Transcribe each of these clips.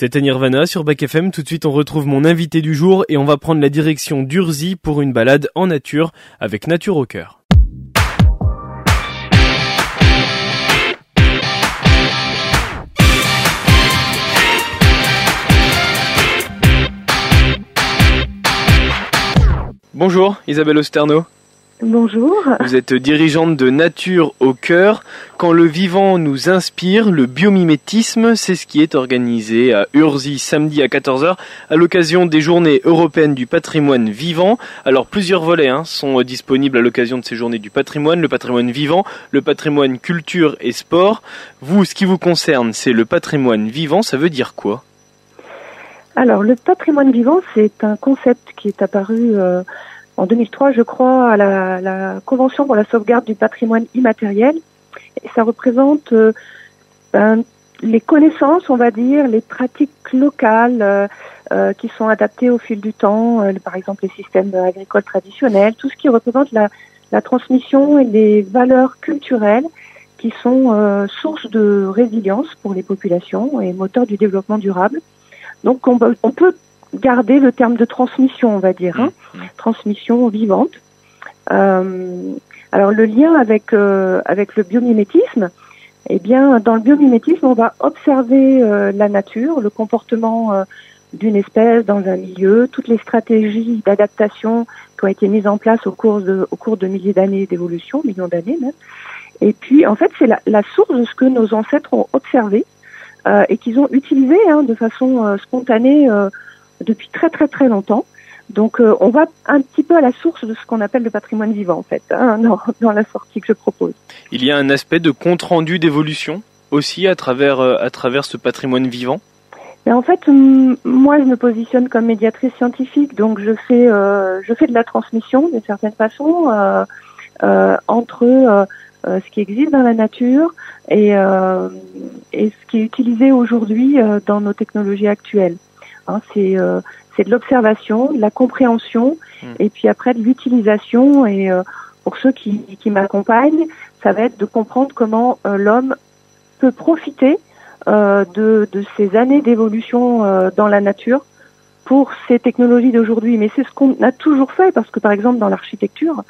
C'était Nirvana sur Bac FM. Tout de suite, on retrouve mon invité du jour et on va prendre la direction d'Urzy pour une balade en nature avec Nature au cœur. Bonjour Isabelle Osterno. Bonjour. Vous êtes dirigeante de Nature au cœur. Quand le vivant nous inspire, le biomimétisme, c'est ce qui est organisé à Urzy samedi à 14h à l'occasion des journées européennes du patrimoine vivant. Alors plusieurs volets hein, sont disponibles à l'occasion de ces journées du patrimoine, le patrimoine vivant, le patrimoine culture et sport. Vous, ce qui vous concerne, c'est le patrimoine vivant, ça veut dire quoi? Alors le patrimoine vivant, c'est un concept qui est apparu... Euh, en 2003, je crois, à la, Convention pour la sauvegarde du patrimoine immatériel. Ça représente euh, ben, les connaissances, on va dire, les pratiques locales euh, euh, qui sont adaptées au fil du temps, par exemple les systèmes agricoles traditionnels, tout ce qui représente la, la transmission et les valeurs culturelles qui sont source de résilience pour les populations et moteur du développement durable. Donc on, on peut garder le terme de transmission, on va dire, hein, mmh, transmission vivante. Euh, alors le lien avec euh, avec le biomimétisme, eh bien dans le biomimétisme, on va observer euh, la nature, le comportement euh, d'une espèce dans un milieu, toutes les stratégies d'adaptation qui ont été mises en place au cours de au cours de milliers d'années d'évolution, millions d'années même. Et puis en fait, c'est la, la, source de ce que nos ancêtres ont observé et qu'ils ont utilisé hein, de façon spontanée depuis très très très longtemps. Donc euh, on va un petit peu à la source de ce qu'on appelle le patrimoine vivant en fait, hein, dans, dans, la sortie que je propose. Il y a un aspect de compte rendu d'évolution aussi à travers euh, à travers ce patrimoine vivant? Mais en fait, moi je me positionne comme médiatrice scientifique, donc je fais euh, je fais de la transmission d'une certaine façon entre ce qui existe dans la nature et, et ce qui est utilisé aujourd'hui dans nos technologies actuelles. Hein, euh, c'est de l'observation, de la compréhension, hmm. et puis après de l'utilisation. Et euh, pour ceux qui, qui m'accompagnent, ça va être de comprendre comment euh, l'homme peut profiter de, de, ces années d'évolution dans la nature pour ces technologies d'aujourd'hui. Mais c'est ce qu'on a toujours fait, parce que par exemple dans l'architecture,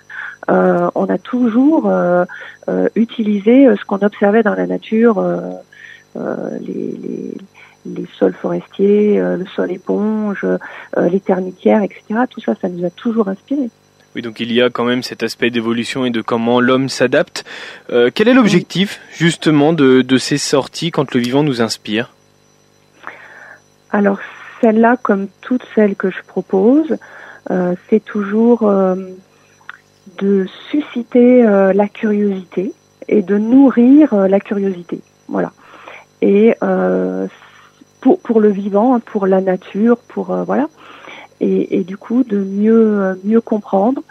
on a toujours utilisé ce qu'on observait dans la nature, les, les les sols forestiers, euh, le sol éponge, euh, les ternitières, etc. Tout ça, ça nous a toujours inspiré. Oui, donc il y a quand même cet aspect d'évolution et de comment l'homme s'adapte. Euh, quel est l'objectif justement de, de, ces sorties quand le vivant nous inspire? Alors celle-là, comme toutes celles que je propose, euh, c'est toujours euh, de susciter la curiosité et de nourrir la curiosité. Voilà. Et pour, pour le vivant, pour la nature, pour euh, voilà. Et, et, du coup, de mieux mieux comprendre,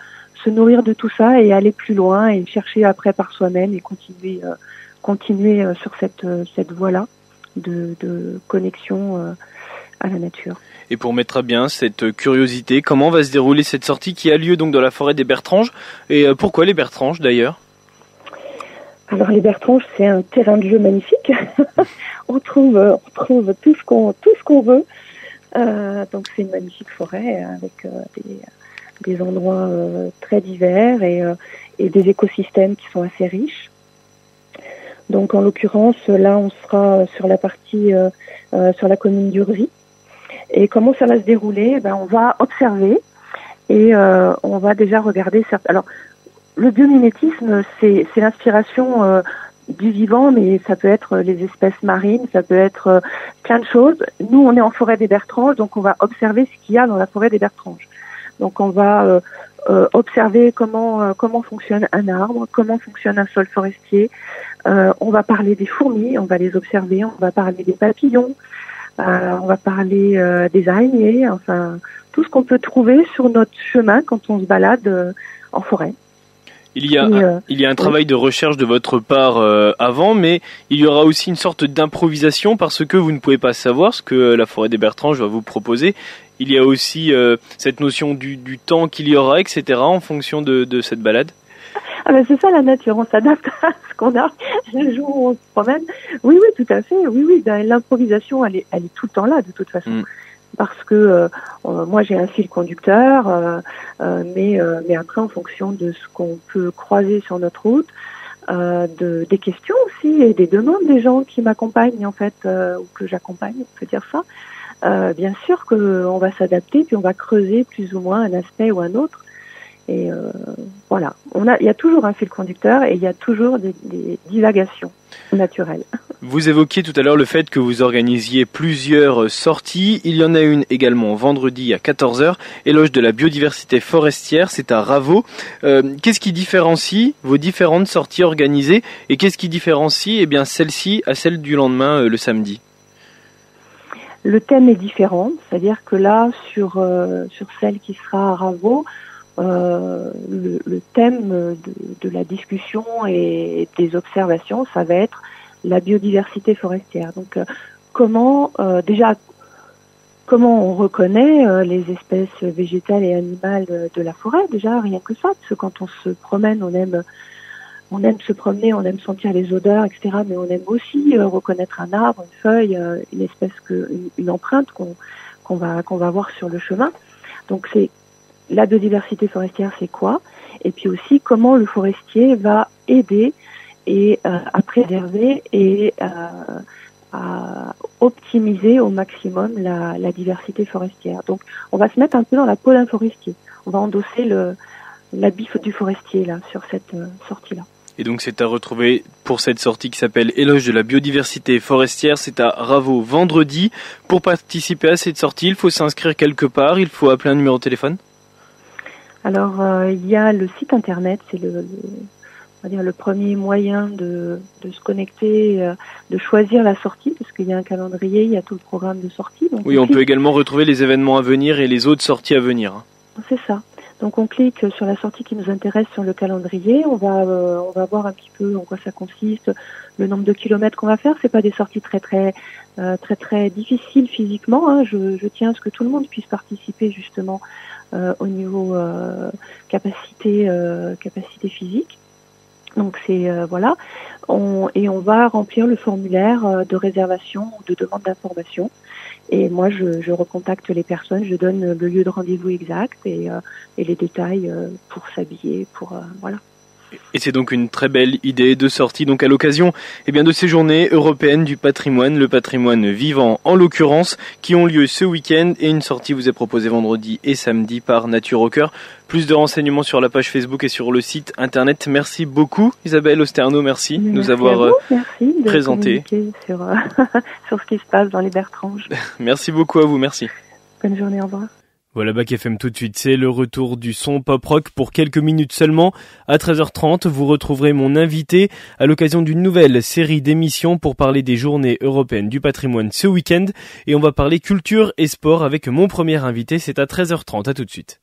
se nourrir de tout ça et aller plus loin et chercher après par soi-même et continuer euh, continuer euh, sur cette cette voie-là de, de connexion à la nature. Et pour mettre à bien cette curiosité, comment va se dérouler cette sortie qui a lieu donc dans la forêt des Bertranges? Et pourquoi les Bertranges d'ailleurs? Alors les Bertranges, c'est un terrain de jeu magnifique. on trouve, on trouve tout ce qu'on, tout ce qu'on veut. Euh, donc c'est une magnifique forêt avec euh, des, endroits euh, très divers et, euh, des écosystèmes qui sont assez riches. Donc en l'occurrence, là, on sera sur la partie, sur la commune d'Urzy. Et comment ça va se dérouler? Ben, On va observer et on va déjà regarder. Certains... Alors le biomimétisme, c'est l'inspiration euh, du vivant, mais ça peut être les espèces marines, ça peut être euh, plein de choses. Nous, on est en forêt des Bertranges, donc on va observer ce qu'il y a dans la forêt des Bertranges. Donc on va euh, observer comment comment fonctionne un arbre, comment fonctionne un sol forestier. on va parler des fourmis, on va les observer, on va parler des papillons, on va parler des araignées, enfin tout ce qu'on peut trouver sur notre chemin quand on se balade en forêt. Il y a, un, euh, il y a un travail de recherche de votre part euh, avant, mais il y aura aussi une sorte d'improvisation parce que vous ne pouvez pas savoir ce que la forêt des Bertranges va vous proposer. Il y a aussi euh, cette notion du, du temps qu'il y aura, etc., en fonction de, de cette balade. Ah ben c'est ça la nature, on s'adapte à ce qu'on a le jour où on se promène. Oui, oui, tout à fait. Oui, oui, ben, l'improvisation, elle est, elle est tout le temps là, de toute façon. Mm. Parce que euh, euh, moi j'ai un fil conducteur, euh, mais, mais après en fonction de ce qu'on peut croiser sur notre route, de, des questions aussi et des demandes des gens qui m'accompagnent en fait, ou que j'accompagne, on peut dire ça. bien sûr qu'on va s'adapter, puis on va creuser plus ou moins un aspect ou un autre. Et euh, voilà, on a, il y a toujours un fil conducteur et il y a toujours des, des divagations naturelles. Vous évoquiez tout à l'heure le fait que vous organisiez plusieurs sorties. Il y en a une également vendredi à 14h, éloge de la biodiversité forestière, c'est à Raveau. Euh, qu'est-ce qui différencie vos différentes sorties organisées et qu'est-ce qui différencie eh bien celle-ci à celle du lendemain euh, le samedi? Le thème est différent, c'est-à-dire que là sur euh, sur celle qui sera à Raveau, euh, le, thème de, la discussion et des observations, ça va être la biodiversité forestière. Donc, euh, comment euh, déjà comment on reconnaît les espèces végétales et animales de la forêt? Déjà, rien que ça, parce que quand on se promène, on aime on aime se promener, on aime sentir les odeurs, etc. Mais on aime aussi reconnaître un arbre, une feuille, une espèce une, une empreinte qu'on qu'on va qu'on va voir sur le chemin. Donc c'est la biodiversité forestière, c'est quoi? Et puis aussi comment le forestier va aider et euh, à préserver et euh, à optimiser au maximum la, la, diversité forestière. Donc, on va se mettre un peu dans la peau d'un forestier. On va endosser le l'habit du forestier là sur cette euh, sortie là. Et donc c'est à retrouver pour cette sortie qui s'appelle Éloge de la biodiversité forestière. C'est à Ravo vendredi. Pour participer à cette sortie, il faut s'inscrire quelque part. Il faut appeler un numéro de téléphone. Alors, euh, il y a le site internet, c'est le, on va dire le premier moyen de, de se connecter, euh, de choisir la sortie, parce qu'il y a un calendrier, il y a tout le programme de sortie. Donc oui, on peut également retrouver les événements à venir et les autres sorties à venir. C'est ça. Donc on clique sur la sortie qui nous intéresse sur le calendrier. On va euh, on va voir un petit peu en quoi ça consiste, le nombre de kilomètres qu'on va faire. C'est pas des sorties très très euh, très très difficiles physiquement. Hein. Je, je, tiens à ce que tout le monde puisse participer justement au niveau euh, capacité euh, capacité physique. Donc c'est voilà, on, et on va remplir le formulaire de réservation ou de demande d'information. Et moi, je, je, recontacte les personnes, je donne le lieu de rendez-vous exact et, et les détails pour s'habiller, pour voilà. Et c'est donc une très belle idée de sortie donc à l'occasion eh bien de ces journées européennes du patrimoine, le patrimoine vivant en l'occurrence, qui ont lieu ce week-end et une sortie vous est proposée vendredi et samedi par Nature au cœur. Plus de renseignements sur la page Facebook et sur le site internet. Merci beaucoup Isabelle Osterno, merci, de nous avoir euh, présenté sur, euh, sur ce qui se passe dans les Bertranges. merci beaucoup à vous, merci. Bonne journée, au revoir. Voilà Bac FM tout de suite, c'est le retour du son pop rock pour quelques minutes seulement. À 13h30, vous retrouverez mon invité à l'occasion d'une nouvelle série d'émissions pour parler des journées européennes du patrimoine ce week-end et on va parler culture et sport avec mon premier invité, c'est à 13h30, à tout de suite.